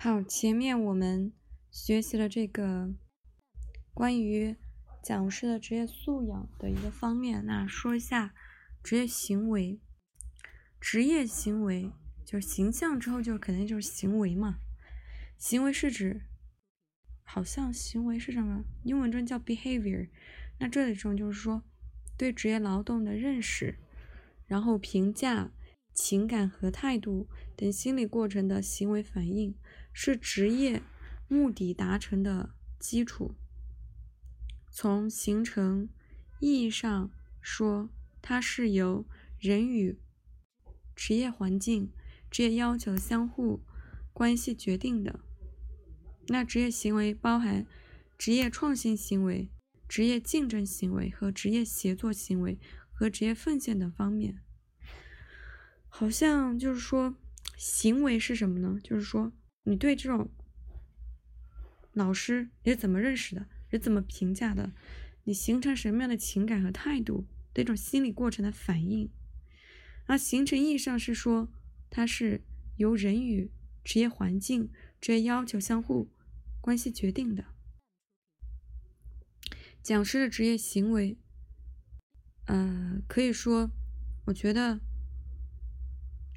好，前面我们学习了这个关于讲师的职业素养的一个方面，那说一下职业行为。职业行为就是形象之后就肯定就是行为嘛。行为是指，好像行为是什么？英文中叫 behavior。那这里中就是说对职业劳动的认识，然后评价、情感和态度等心理过程的行为反应。是职业目的达成的基础。从形成意义上说，它是由人与职业环境、职业要求相互关系决定的。那职业行为包含职业创新行为、职业竞争行为和职业协作行为和职业奉献等方面。好像就是说，行为是什么呢？就是说。你对这种老师你是怎么认识的？是怎么评价的？你形成什么样的情感和态度？这种心理过程的反应。而形成意义上是说，它是由人与职业环境、职业要求相互关系决定的。讲师的职业行为，呃，可以说，我觉得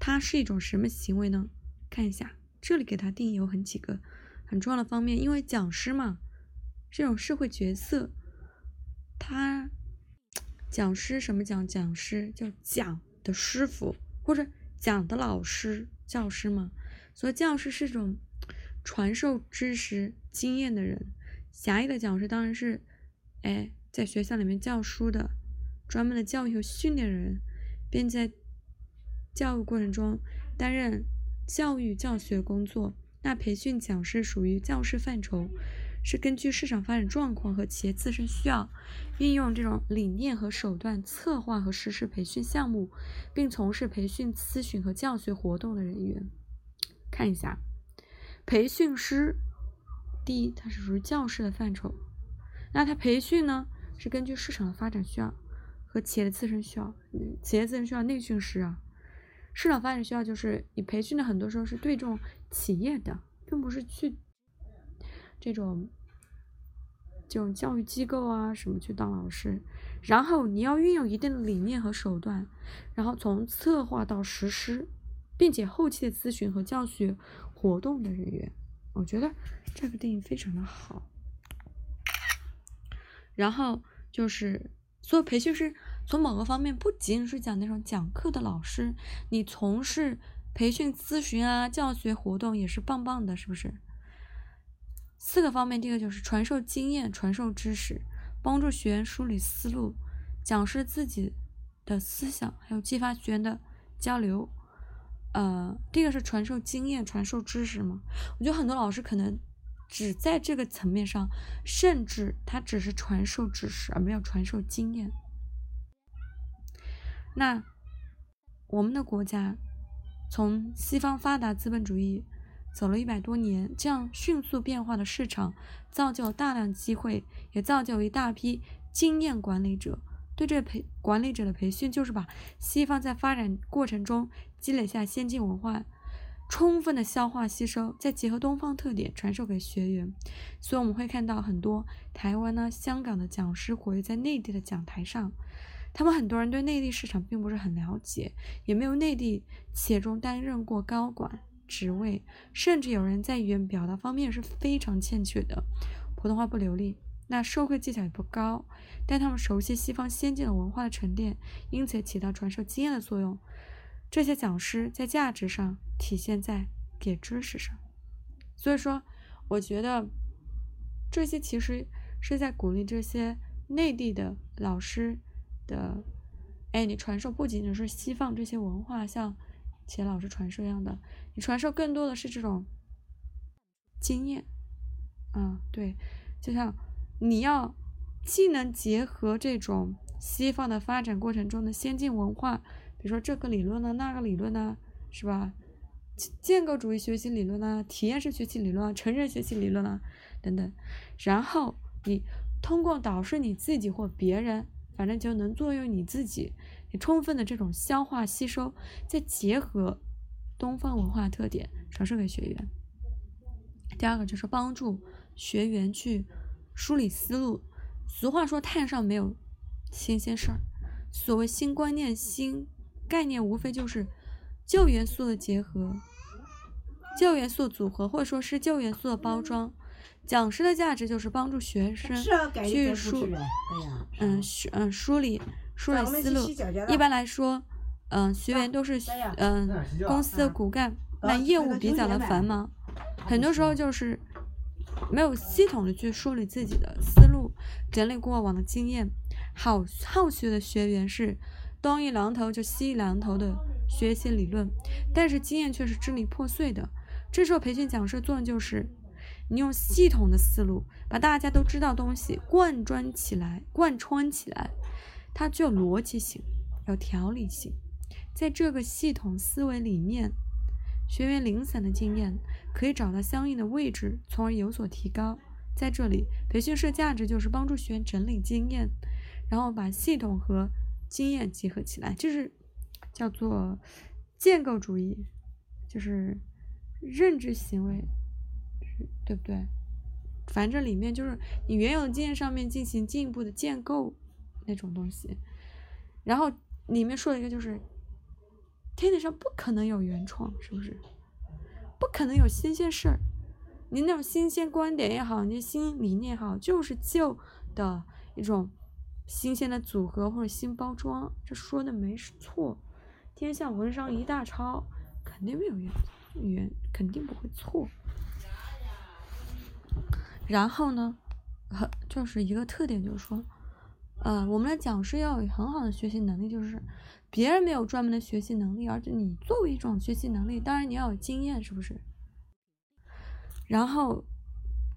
它是一种什么行为呢？看一下。这里给他定义有很几个很重要的方面，因为讲师嘛，这种社会角色，他讲师什么讲？讲师叫讲的师傅或者讲的老师，教师嘛。所以教师是一种传授知识经验的人，狭义的讲师当然是，哎，在学校里面教书的，专门的教育和训练人，并在教育过程中担任。教育教学工作，那培训讲师属于教师范畴，是根据市场发展状况和企业自身需要，运用这种理念和手段策划和实施培训项目，并从事培训咨询和教学活动的人员。看一下，培训师，第一，它是属于教师的范畴，那它培训呢，是根据市场的发展需要和企业的自身需要，企业自身需要内训师啊。市场发展需要就是你培训的很多时候是对这种企业的，并不是去这种这种教育机构啊什么去当老师，然后你要运用一定的理念和手段，然后从策划到实施，并且后期的咨询和教学活动的人员，我觉得这个定义非常的好。然后就是所有培训师。从某个方面，不仅仅是讲那种讲课的老师，你从事培训咨询啊、教学活动也是棒棒的，是不是？四个方面，第一个就是传授经验、传授知识，帮助学员梳理思路，讲师自己的思想，还有激发学员的交流。呃，第一个是传授经验、传授知识嘛？我觉得很多老师可能只在这个层面上，甚至他只是传授知识，而没有传授经验。那我们的国家从西方发达资本主义走了一百多年，这样迅速变化的市场，造就大量机会，也造就一大批经验管理者。对这培管理者的培训，就是把西方在发展过程中积累下先进文化，充分的消化吸收，再结合东方特点传授给学员。所以我们会看到很多台湾呢、香港的讲师活跃在内地的讲台上。他们很多人对内地市场并不是很了解，也没有内地企业中担任过高管职位，甚至有人在语言表达方面是非常欠缺的，普通话不流利，那授课技巧也不高，但他们熟悉西方先进的文化的沉淀，因此起到传授经验的作用。这些讲师在价值上体现在给知识上，所以说，我觉得这些其实是在鼓励这些内地的老师。的，哎，你传授不仅仅是西方这些文化，像钱老师传授一样的，你传授更多的是这种经验，啊，对，就像你要既能结合这种西方的发展过程中的先进文化，比如说这个理论呢，那个理论呢，是吧？建构主义学习理论啊，体验式学习理论啊，成人学习理论啊，等等，然后你通过导师你自己或别人。反正就能作用你自己，你充分的这种消化吸收，再结合东方文化特点传授给学员。第二个就是帮助学员去梳理思路。俗话说：“太上没有新鲜事儿。”所谓新观念、新概念，无非就是旧元素的结合、旧元素组合，或者说是旧元素的包装。讲师的价值就是帮助学生去梳，嗯，嗯，梳理梳理思路。一般来说，嗯，学员都是嗯公司的骨干，那业务比较的繁忙，很多时候就是没有系统的去梳理自己的思路，整理过往的经验。好好学的学员是东一榔头就西一榔头的学习理论，但是经验却是支离破碎的。这时候培训讲师的作用就是。你用系统的思路把大家都知道东西贯穿起来，贯穿起来，它具有逻辑性，有条理性。在这个系统思维里面，学员零散的经验可以找到相应的位置，从而有所提高。在这里，培训社价值就是帮助学员整理经验，然后把系统和经验结合起来，就是叫做建构主义，就是认知行为。对不对？反正里面就是你原有的经验上面进行进一步的建构那种东西，然后里面说了一个就是天底上不可能有原创，是不是？不可能有新鲜事儿，你那种新鲜观点也好，你新理念也好，就是旧的一种新鲜的组合或者新包装，这说的没错。天下文章一大抄，肯定没有原原，肯定不会错。然后呢，很就是一个特点，就是说，呃，我们的讲师要有很好的学习能力，就是别人没有专门的学习能力，而且你作为一种学习能力，当然你要有经验，是不是？然后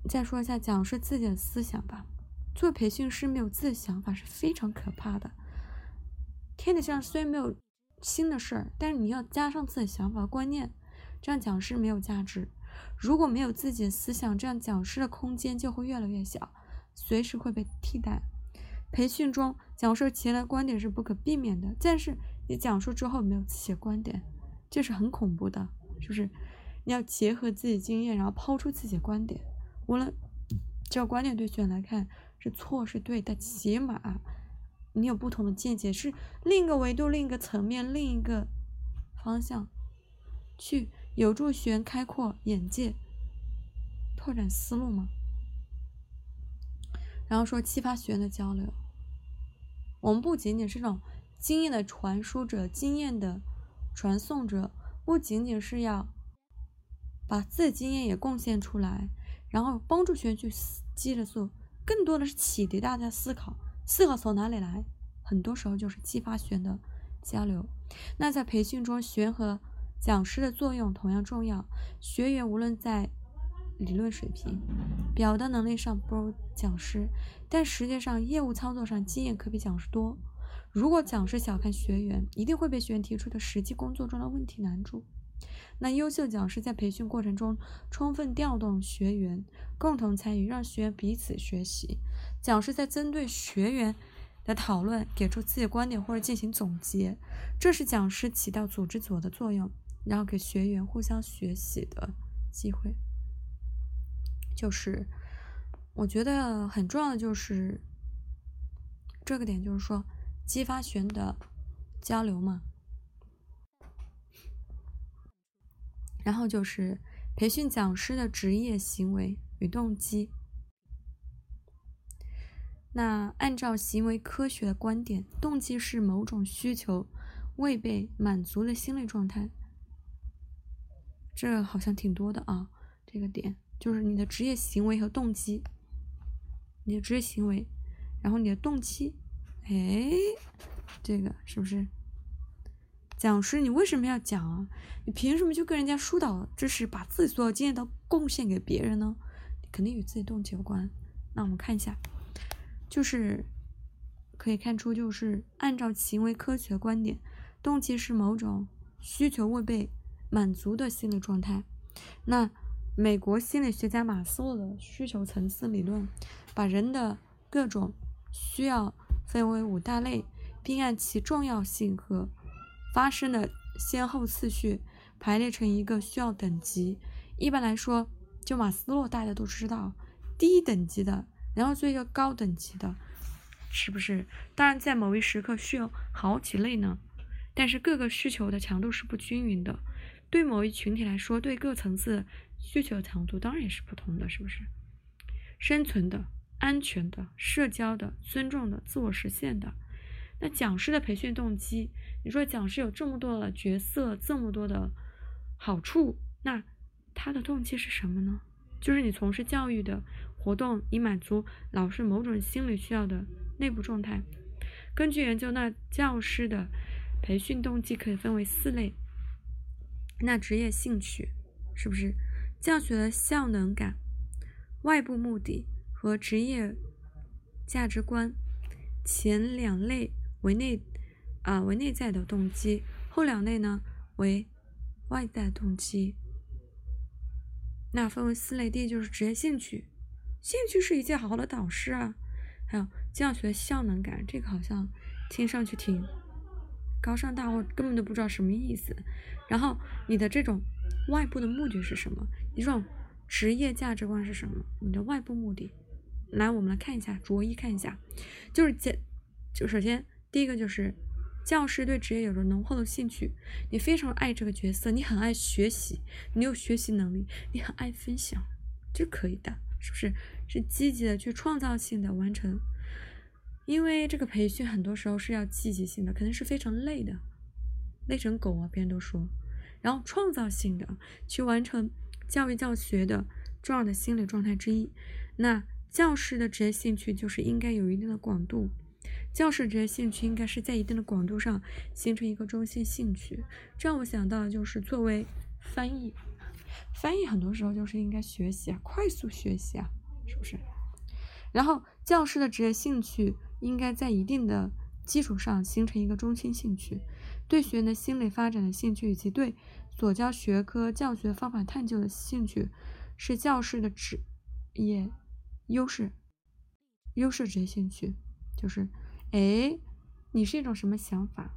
再说一下讲师自己的思想吧。做培训师没有自己的想法是非常可怕的。天底下虽然没有新的事儿，但是你要加上自己的想法观念，这样讲师没有价值。如果没有自己的思想，这样讲师的空间就会越来越小，随时会被替代。培训中讲述其他观点是不可避免的，但是你讲述之后没有自己的观点，这是很恐怖的，是不是？你要结合自己经验，然后抛出自己的观点，无论这个观点对学员来看是错是对，但起码你有不同的见解，是另一个维度、另一个层面、另一个方向去。有助学员开阔眼界、拓展思路吗？然后说激发学员的交流。我们不仅仅是这种经验的传输者、经验的传送者，不仅仅是要把自己经验也贡献出来，然后帮助学员去积着做，更多的是启迪大家思考。思考从哪里来？很多时候就是激发学员的交流。那在培训中，学员和讲师的作用同样重要。学员无论在理论水平、表达能力上不如讲师，但实际上业务操作上经验可比讲师多。如果讲师小看学员，一定会被学员提出的实际工作中的问题难住。那优秀讲师在培训过程中充分调动学员共同参与，让学员彼此学习。讲师在针对学员的讨论给出自己的观点或者进行总结，这是讲师起到组织者的作用。然后给学员互相学习的机会，就是我觉得很重要的就是这个点，就是说激发学员的交流嘛。然后就是培训讲师的职业行为与动机。那按照行为科学的观点，动机是某种需求未被满足的心理状态。这好像挺多的啊，这个点就是你的职业行为和动机，你的职业行为，然后你的动机，哎，这个是不是？讲师，你为什么要讲啊？你凭什么就跟人家疏导知识，把自己所有经验都贡献给别人呢？肯定与自己动机有关。那我们看一下，就是可以看出，就是按照行为科学观点，动机是某种需求未被。满足的心理状态。那美国心理学家马斯洛的需求层次理论，把人的各种需要分为五大类，并按其重要性和发生的先后次序排列成一个需要等级。一般来说，就马斯洛大家都知道，低等级的，然后做一个高等级的，是不是？当然，在某一时刻需要好几类呢，但是各个需求的强度是不均匀的。对某一群体来说，对各层次需求强度当然也是不同的，是不是？生存的、安全的、社交的、尊重的、自我实现的。那讲师的培训动机，你说讲师有这么多的角色，这么多的好处，那他的动机是什么呢？就是你从事教育的活动，以满足老师某种心理需要的内部状态。根据研究，那教师的培训动机可以分为四类。那职业兴趣是不是教学的效能感、外部目的和职业价值观？前两类为内啊为内在的动机，后两类呢为外在动机。那分为四类，第一就是职业兴趣，兴趣是一件好的导师啊。还有教学效能感，这个好像听上去挺。高尚大，我根本都不知道什么意思。然后你的这种外部的目的是什么？你这种职业价值观是什么？你的外部目的，来，我们来看一下，逐一看一下。就是简，就首先第一个就是教师对职业有着浓厚的兴趣，你非常爱这个角色，你很爱学习，你有学习能力，你很爱分享，这可以的，是不是？是积极的去创造性的完成。因为这个培训很多时候是要积极性的，肯定是非常累的，累成狗啊！别人都说，然后创造性的去完成教育教学的重要的心理状态之一。那教师的职业兴趣就是应该有一定的广度，教师职业兴趣应该是在一定的广度上形成一个中心兴趣。这让我想到就是作为翻译，翻译很多时候就是应该学习啊，快速学习啊，是不是？然后教师的职业兴趣。应该在一定的基础上形成一个中心兴趣，对学员的心理发展的兴趣以及对所教学科教学方法探究的兴趣，是教师的职业优势。优势职业兴趣就是，哎，你是一种什么想法？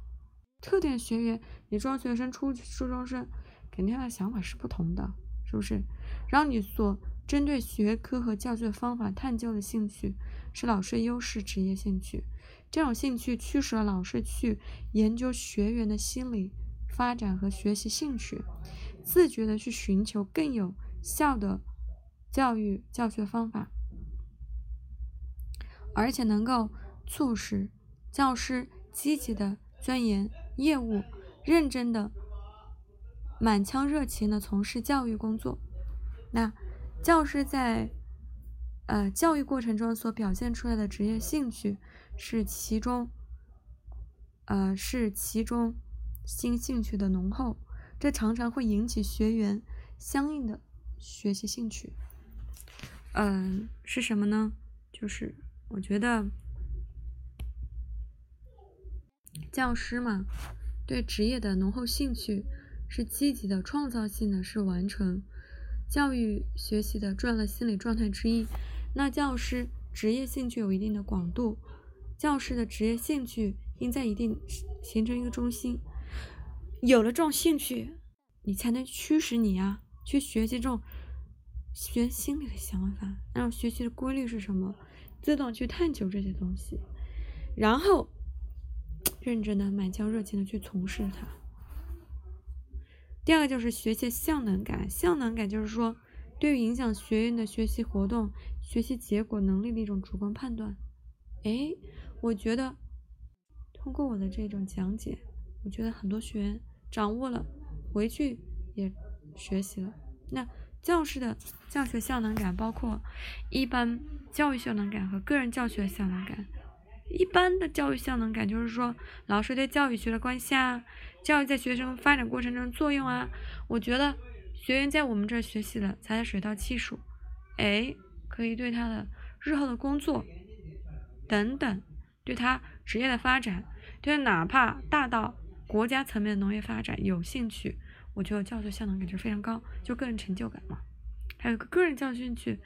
特点学员，你中学生、初初中生，肯定他的想法是不同的，是不是？然后你所针对学科和教学方法探究的兴趣。是老师优势职业兴趣，这种兴趣驱使了老师去研究学员的心理发展和学习兴趣，自觉的去寻求更有效的教育教学方法，而且能够促使教师积极的钻研业务，认真的满腔热情的从事教育工作。那教师在。呃，教育过程中所表现出来的职业兴趣是其中，呃，是其中新兴趣的浓厚，这常常会引起学员相应的学习兴趣。嗯，是什么呢？就是我觉得教师嘛，对职业的浓厚兴趣是积极的、创造性的，是完成教育学习的重要心理状态之一。那教师职业兴趣有一定的广度，教师的职业兴趣应在一定形成一个中心。有了这种兴趣，你才能驱使你啊去学习这种学心理的想法，然后学习的规律是什么，自动去探究这些东西，然后认真的、满腔热情的去从事它。第二个就是学习效能感，效能感就是说。对于影响学员的学习活动、学习结果能力的一种主观判断，哎，我觉得通过我的这种讲解，我觉得很多学员掌握了，回去也学习了。那教师的教学效能感包括一般教育效能感和个人教学效能感。一般的教育效能感就是说，老师对教育学的关系啊，教育在学生发展过程中的作用啊，我觉得。学员在我们这儿学习了，才在水到技术，哎，可以对他的日后的工作等等，对他职业的发展，对哪怕大到国家层面的农业发展有兴趣，我觉得教学效能感就非常高，就个人成就感嘛。还有个个人教学兴趣，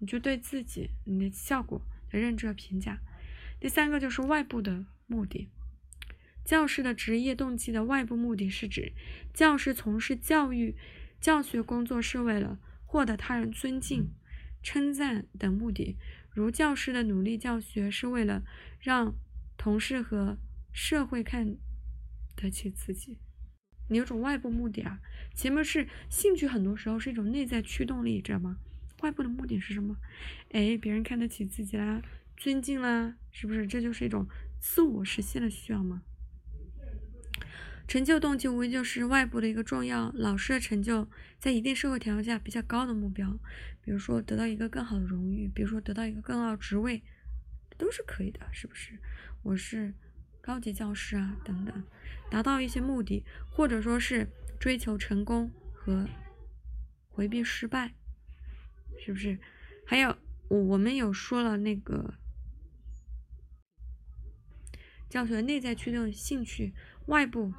你就对自己你的效果的认知和评价。第三个就是外部的目的，教师的职业动机的外部目的是指教师从事教育。教学工作是为了获得他人尊敬、称赞等目的。如教师的努力教学是为了让同事和社会看得起自己，你有种外部目的啊。前面是兴趣，很多时候是一种内在驱动力，知道吗？外部的目的是什么？哎，别人看得起自己啦，尊敬啦，是不是？这就是一种自我实现的需要吗？成就动机无疑就是外部的一个重要。老师的成就，在一定社会条件下比较高的目标，比如说得到一个更好的荣誉，比如说得到一个更高的职位，都是可以的，是不是？我是高级教师啊，等等，达到一些目的，或者说是追求成功和回避失败，是不是？还有我们有说了那个教学内在驱动兴趣，外部。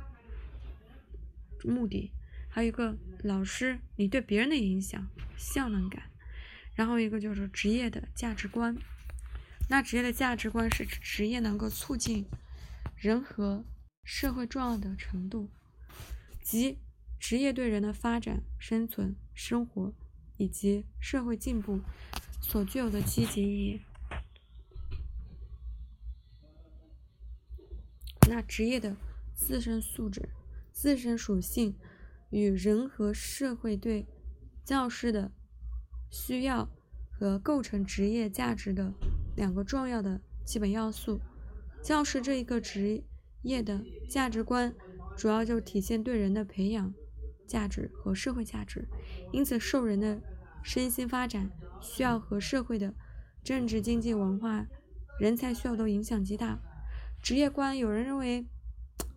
目的，还有一个老师，你对别人的影响，效能感，然后一个就是职业的价值观。那职业的价值观是指职业能够促进人和社会重要的程度，即职业对人的发展、生存、生活以及社会进步所具有的积极意义。那职业的自身素质。自身属性与人和社会对教师的需要和构成职业价值的两个重要的基本要素。教师这一个职业的价值观，主要就体现对人的培养价值和社会价值，因此受人的身心发展需要和社会的政治、经济、文化、人才需要都影响极大。职业观，有人认为。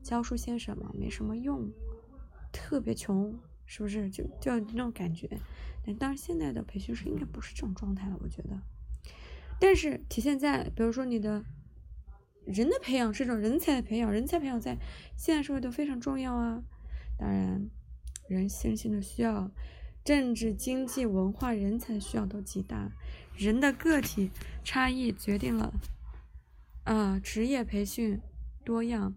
教书先生嘛，没什么用，特别穷，是不是？就就那种感觉。但当然，现在的培训师应该不是这种状态了，我觉得。但是体现在，比如说你的人的培养是一种人才的培养，人才培养在现代社会都非常重要啊。当然，人性性的需要、政治、经济、文化、人才需要都极大，人的个体差异决定了啊，职业培训多样。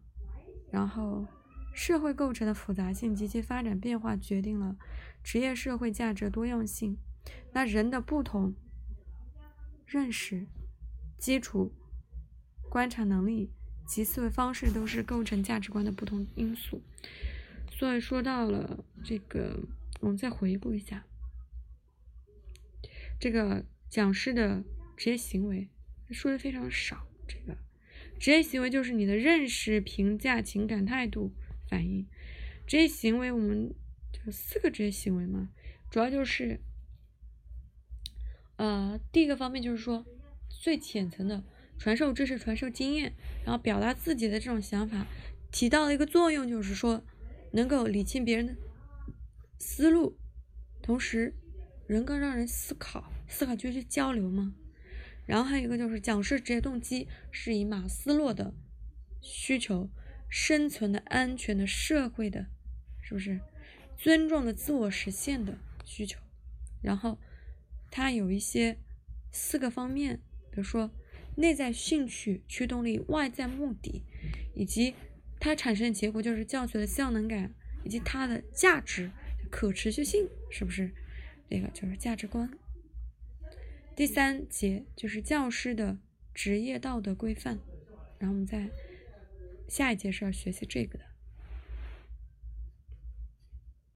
然后，社会构成的复杂性及其发展变化决定了职业社会价值多样性。那人的不同认识、基础、观察能力及思维方式都是构成价值观的不同因素。所以说到了这个，我们再回顾一下这个讲师的职业行为，说的非常少。这个。职业行为就是你的认识、评价、情感、态度、反应。职业行为，我们就四个职业行为嘛，主要就是，呃，第一个方面就是说，最浅层的传授知识、传授经验，然后表达自己的这种想法，起到的一个作用就是说，能够理清别人的思路，同时，能够让人思考，思考就是交流嘛。然后还有一个就是讲师职业动机是以马斯洛的需求、生存的、安全的、社会的，是不是？尊重的、自我实现的需求。然后它有一些四个方面，比如说内在兴趣、驱动力、外在目的，以及它产生的结果就是教学的效能感，以及它的价值、可持续性，是不是？这个就是价值观。第三节就是教师的职业道德规范，然后我们在下一节是要学习这个的。